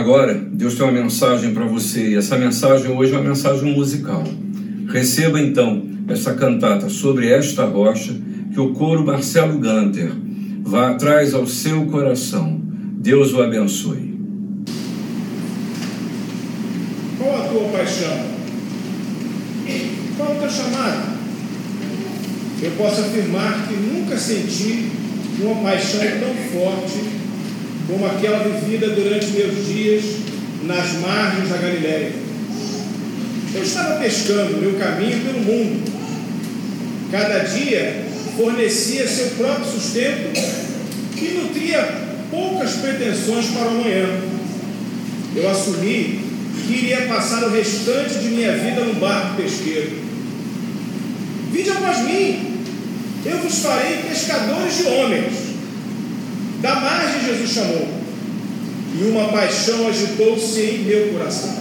Agora, Deus tem uma mensagem para você e essa mensagem hoje é uma mensagem musical. Receba então essa cantata sobre esta rocha que o coro Marcelo Ganter vá atrás ao seu coração. Deus o abençoe. Qual a tua paixão? Qual o teu chamado? Eu posso afirmar que nunca senti uma paixão tão forte como aquela vivida durante meus dias nas margens da Galiléia. Eu estava pescando meu caminho pelo mundo. Cada dia fornecia seu próprio sustento e nutria poucas pretensões para o amanhã. Eu assumi que iria passar o restante de minha vida no barco pesqueiro. Vinde após mim, eu vos farei pescadores de homens. Da margem Jesus chamou, e uma paixão agitou-se em meu coração,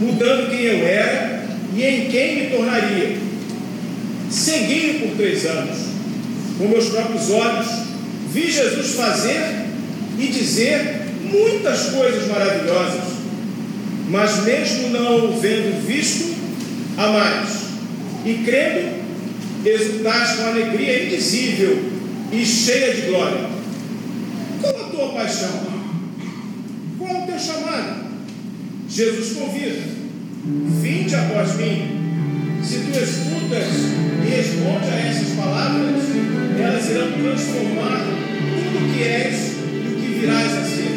mudando quem eu era e em quem me tornaria. Segui por três anos, com meus próprios olhos, vi Jesus fazer e dizer muitas coisas maravilhosas, mas mesmo não o vendo visto, a mais, e crendo, exultaste com alegria indizível e cheia de glória qual a tua paixão? Qual o teu chamado? Jesus convida: Vinde após mim. Se tu escutas e responde a essas palavras, elas irão transformar tudo o que és e o que virás a ser.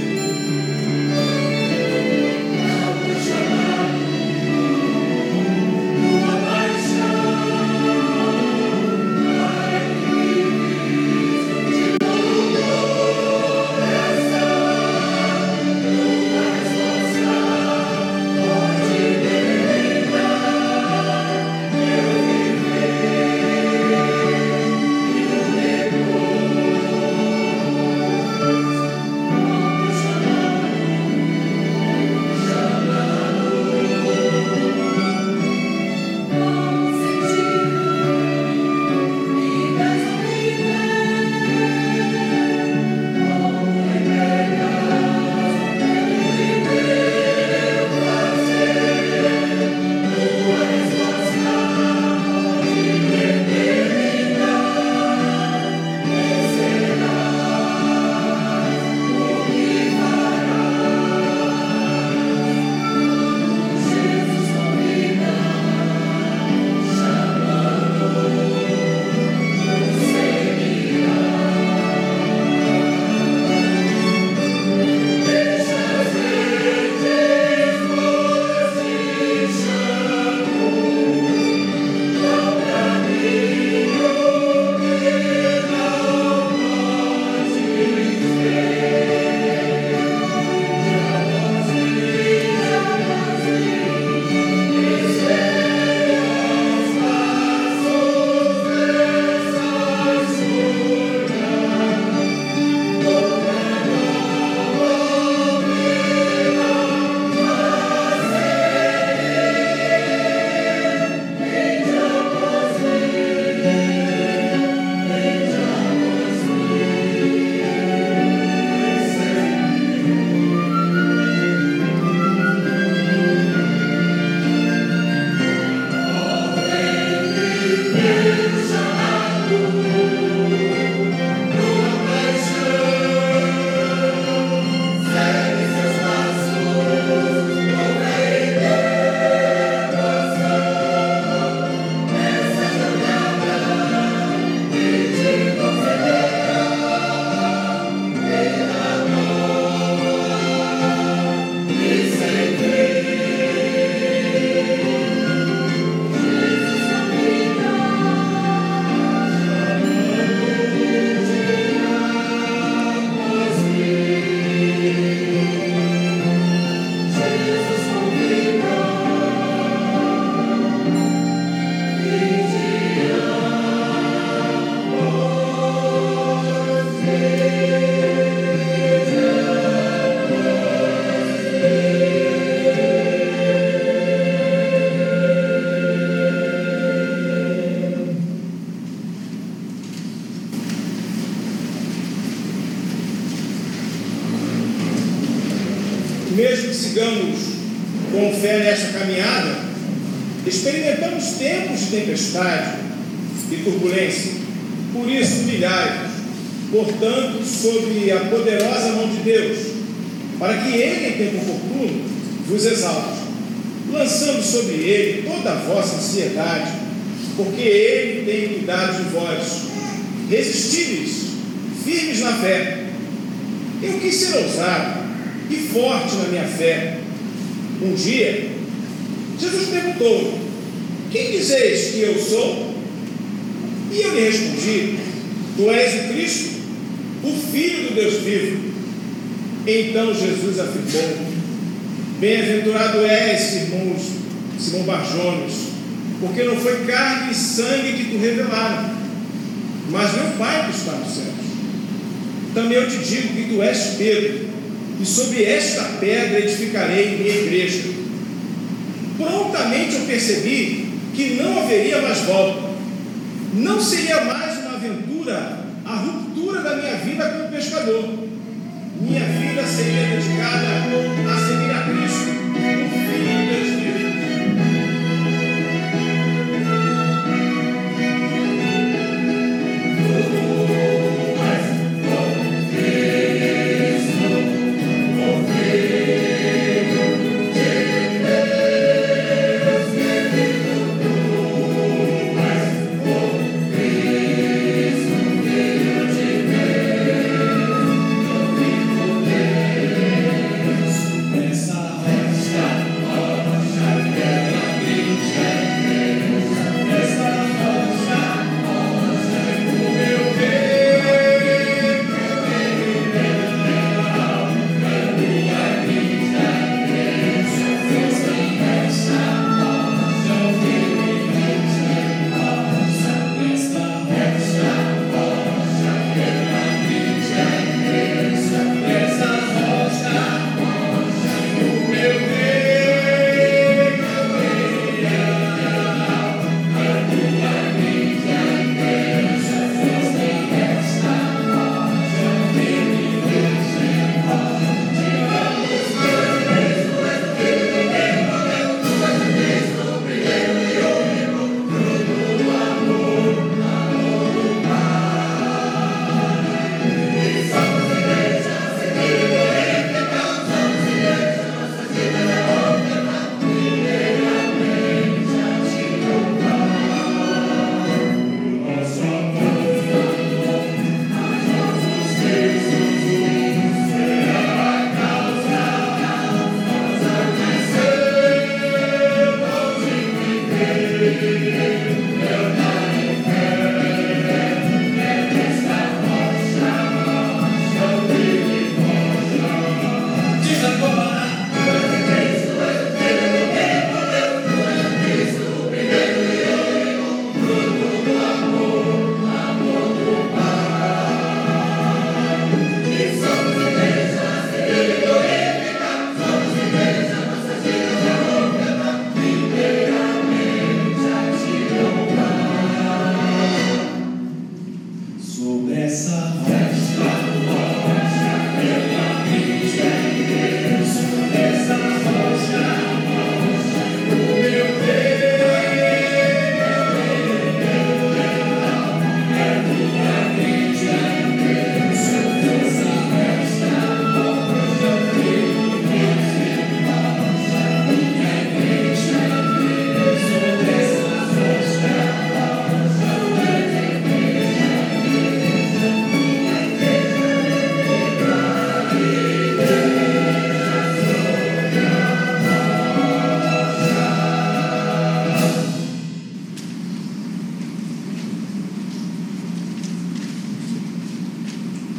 De tempestade e turbulência. Por isso, humilhai-vos, portanto, sob a poderosa mão de Deus, para que Ele, em tempo oportuno, vos exalte, lançando sobre Ele toda a vossa ansiedade, porque Ele tem cuidado de vós. Resistíveis, firmes na fé. Eu quis ser ousado e forte na minha fé. Um dia, Jesus perguntou: Quem dizeis que eu sou? E eu lhe respondi: Tu és o Cristo, o Filho do Deus vivo. Então Jesus afirmou: Bem-aventurado és, Simão, Simão Barjones, porque não foi carne e sangue que tu revelaram, mas meu Pai que está nos céus. Também eu te digo que tu és Pedro, e sobre esta pedra edificarei minha igreja. Prontamente eu percebi que não haveria mais volta. Não seria mais uma aventura a ruptura da minha vida como pescador. Minha vida seria dedicada a seguir a Cristo,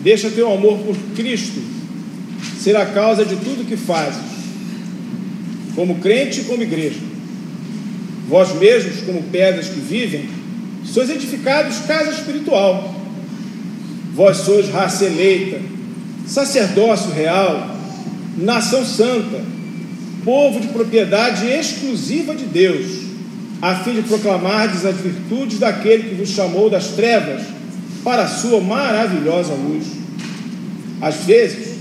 Deixa teu amor por Cristo ser a causa de tudo que fazes, como crente e como igreja. Vós mesmos, como pedras que vivem, sois edificados casa espiritual. Vós sois raça eleita, sacerdócio real, nação santa, povo de propriedade exclusiva de Deus, a fim de proclamardes as virtudes daquele que vos chamou das trevas para a sua maravilhosa luz. Às vezes,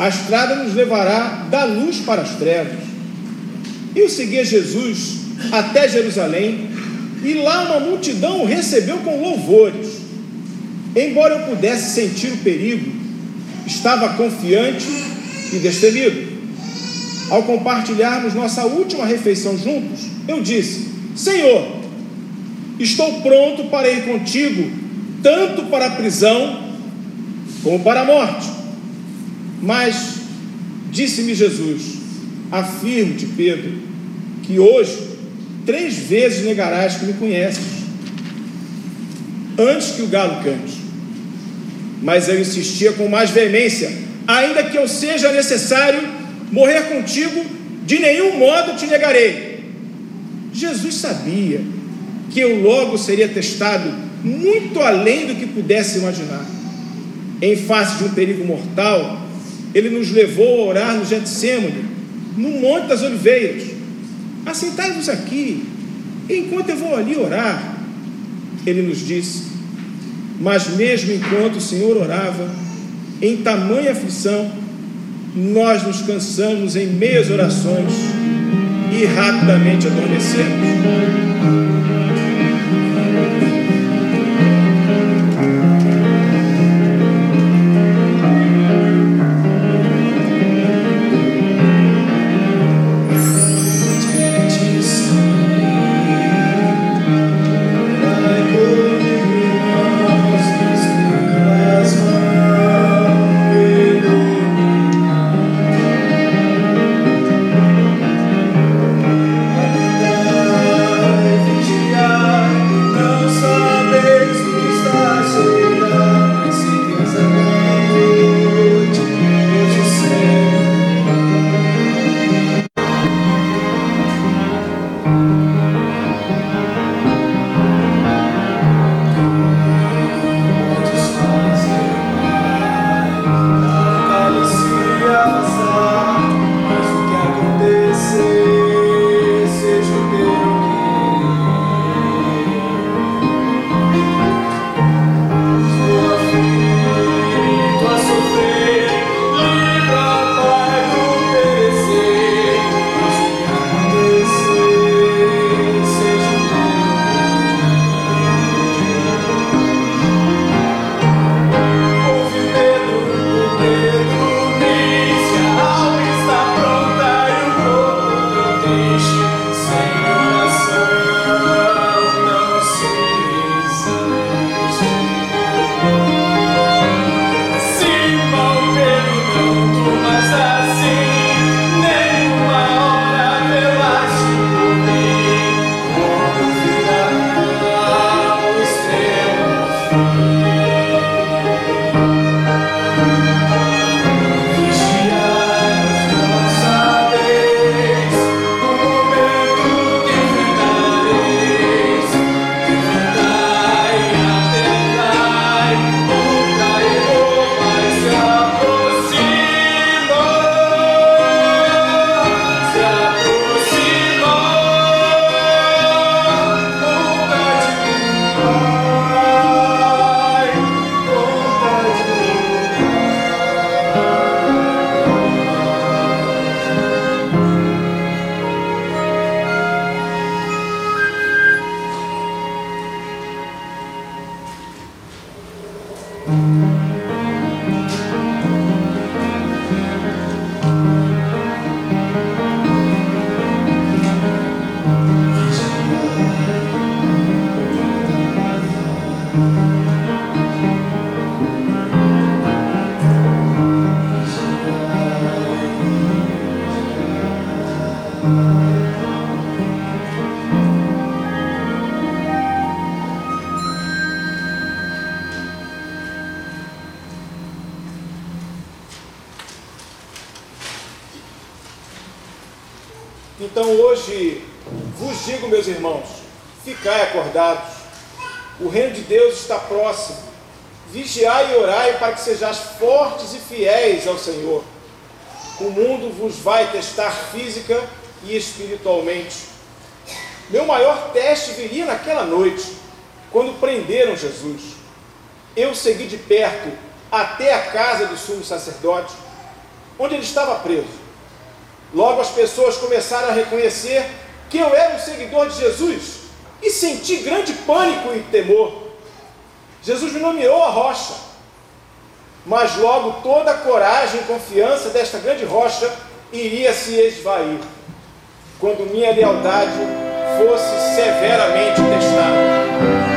A estrada nos levará da luz para as trevas. Eu segui Jesus até Jerusalém e lá uma multidão o recebeu com louvores. Embora eu pudesse sentir o perigo, estava confiante e destemido. Ao compartilharmos nossa última refeição juntos, eu disse: Senhor, estou pronto para ir contigo, tanto para a prisão como para a morte. Mas, disse-me Jesus, afirmo-te, Pedro, que hoje três vezes negarás que me conheces, antes que o galo cante. Mas eu insistia com mais veemência, ainda que eu seja necessário morrer contigo, de nenhum modo te negarei. Jesus sabia que eu logo seria testado muito além do que pudesse imaginar. Em face de um perigo mortal, ele nos levou a orar no Getsemane, no Monte das Oliveiras. Assentai-vos aqui, enquanto eu vou ali orar. Ele nos disse, mas mesmo enquanto o Senhor orava, em tamanha aflição, nós nos cansamos em meias orações e rapidamente adormecemos. Então próximo. Vigiai e orai para que sejais fortes e fiéis ao Senhor. O mundo vos vai testar física e espiritualmente. Meu maior teste viria naquela noite, quando prenderam Jesus. Eu segui de perto até a casa do sumo sacerdote onde ele estava preso. Logo as pessoas começaram a reconhecer que eu era um seguidor de Jesus e senti grande pânico e temor. Jesus me nomeou a rocha, mas logo toda a coragem e confiança desta grande rocha iria se esvair quando minha lealdade fosse severamente testada.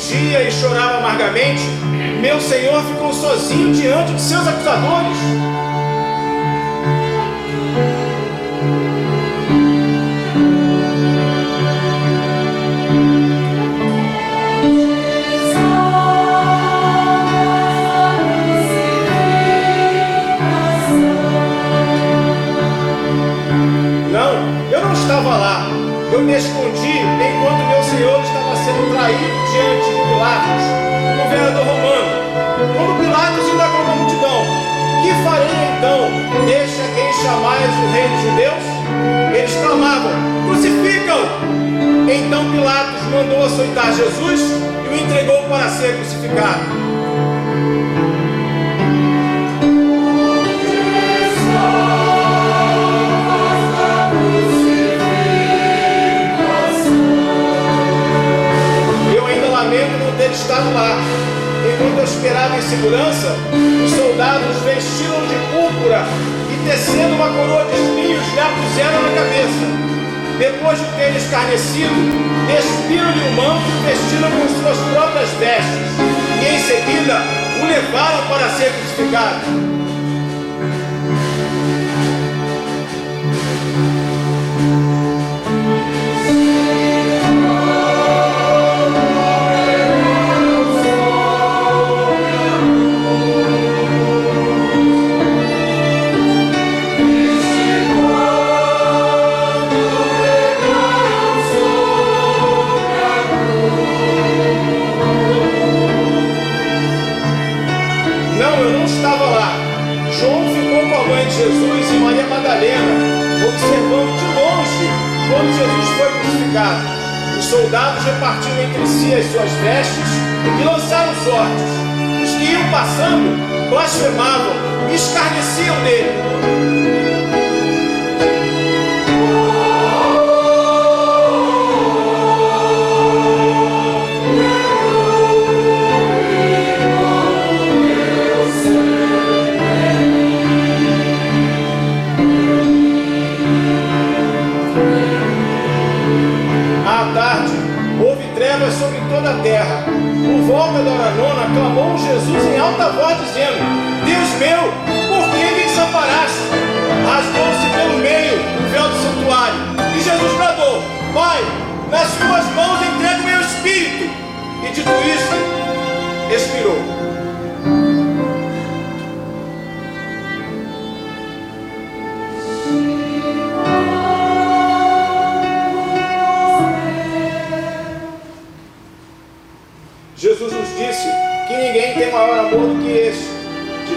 Eu me escondi enquanto meu Senhor sendo traído diante de Pilatos. Então, deixa quem chamais o rei dos judeus? Eles clamavam, crucificam! Então Pilatos mandou açoitar Jesus e o entregou para ser crucificado. estado lá. Enquanto eu esperava em segurança, os soldados vestiram de púrpura e tecendo uma coroa de espinhos lhe puseram na cabeça. Depois de ter escarnecido, despiram-lhe o manto e vestiram com suas próprias vestes. E em seguida o levaram para ser crucificado. Soldados repartiram entre si as suas vestes e lançaram sortes. Os que iam passando blasfemavam e escarneciam dele. Volta da hora nona, clamou Jesus em alta voz, dizendo: Deus meu, por que me desamparaste? Rasgou-se pelo meio o véu do santuário. E Jesus bradou: Pai, nas tuas mãos entrego meu espírito. E dito isso, expirou.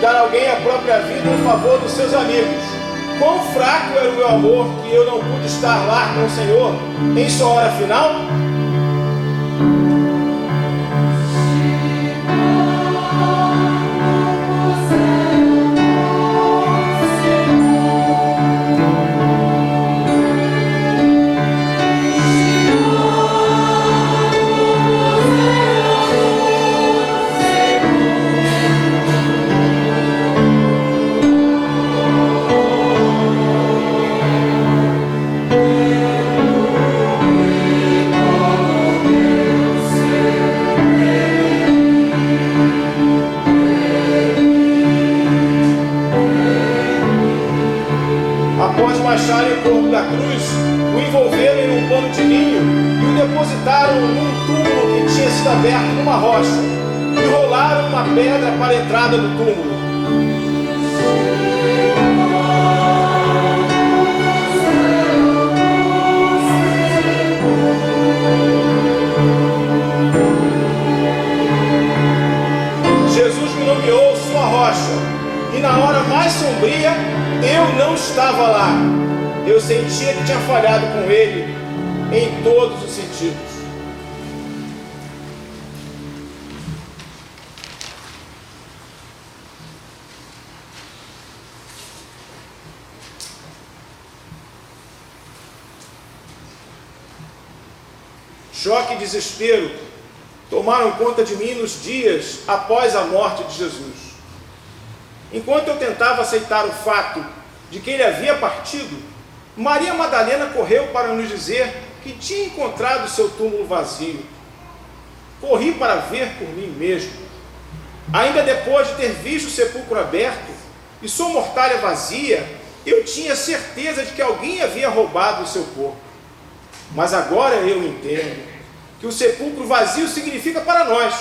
Dar alguém a própria vida em favor dos seus amigos. Quão fraco era o meu amor que eu não pude estar lá com o Senhor em sua hora final? Desespero tomaram conta de mim nos dias após a morte de Jesus. Enquanto eu tentava aceitar o fato de que ele havia partido, Maria Madalena correu para nos dizer que tinha encontrado seu túmulo vazio. Corri para ver por mim mesmo. Ainda depois de ter visto o sepulcro aberto e sua mortalha vazia, eu tinha certeza de que alguém havia roubado o seu corpo. Mas agora eu entendo que o sepulcro vazio significa para nós,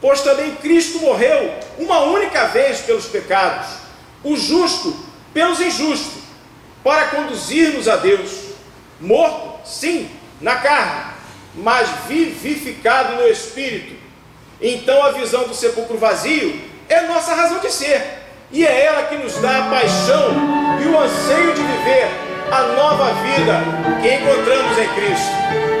pois também Cristo morreu uma única vez pelos pecados, o justo pelos injustos, para conduzir-nos a Deus, morto, sim, na carne, mas vivificado no espírito. Então a visão do sepulcro vazio é nossa razão de ser. E é ela que nos dá a paixão e o anseio de viver a nova vida que encontramos em Cristo.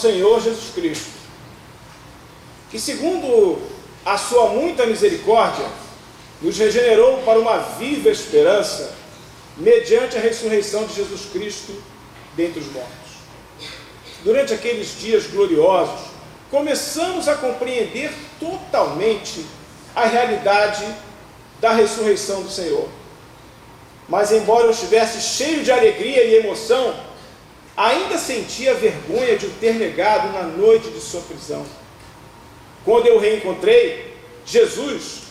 Senhor Jesus Cristo, que, segundo a sua muita misericórdia, nos regenerou para uma viva esperança, mediante a ressurreição de Jesus Cristo dentre os mortos. Durante aqueles dias gloriosos, começamos a compreender totalmente a realidade da ressurreição do Senhor. Mas, embora eu estivesse cheio de alegria e emoção, ainda sentia vergonha de o ter negado na noite de sua prisão. Quando eu reencontrei Jesus,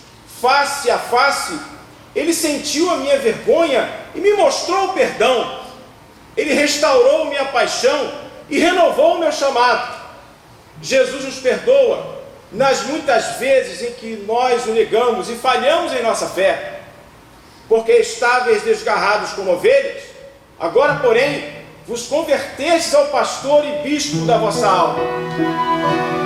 face a face, ele sentiu a minha vergonha e me mostrou o perdão. Ele restaurou minha paixão e renovou o meu chamado. Jesus nos perdoa nas muitas vezes em que nós o negamos e falhamos em nossa fé, porque estáveis desgarrados como ovelhas, agora, porém, vos convertestes ao pastor e bispo da vossa alma.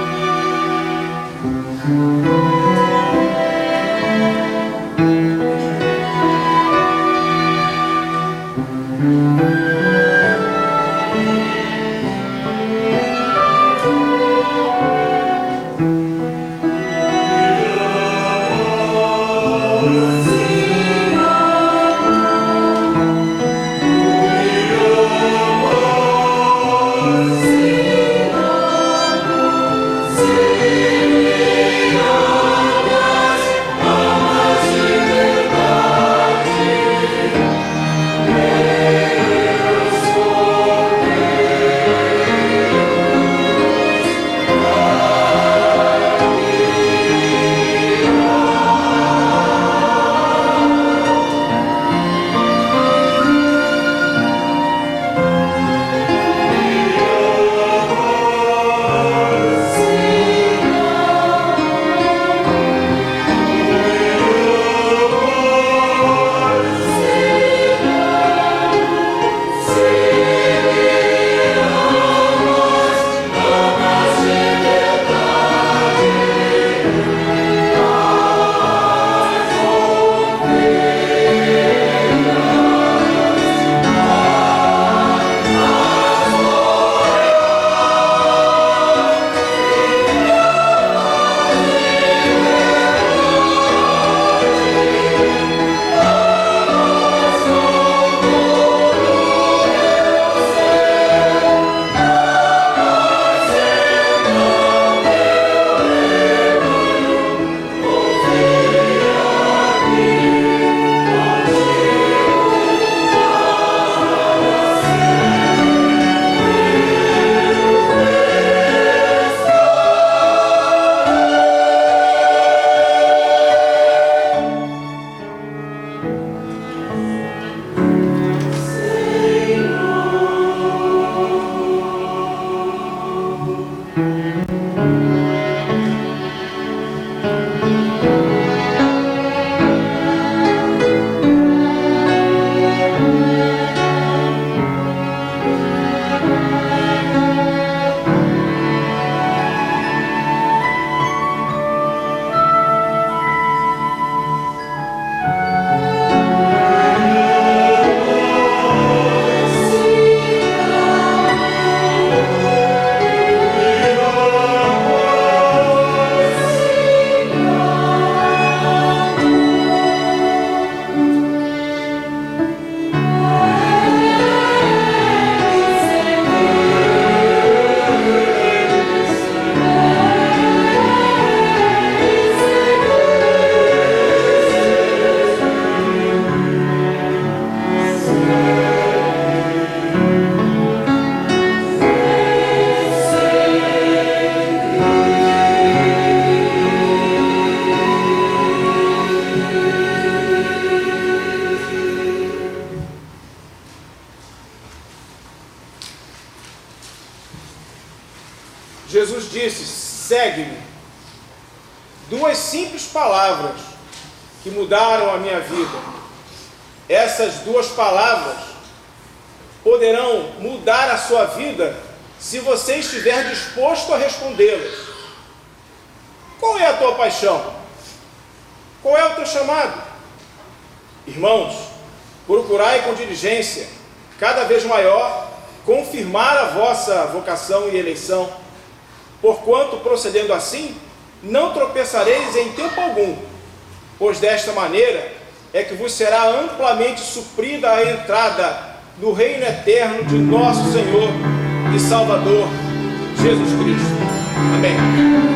Diligência, cada vez maior, confirmar a vossa vocação e eleição, porquanto, procedendo assim, não tropeçareis em tempo algum, pois desta maneira é que vos será amplamente suprida a entrada no reino eterno de nosso Senhor e Salvador Jesus Cristo. Amém.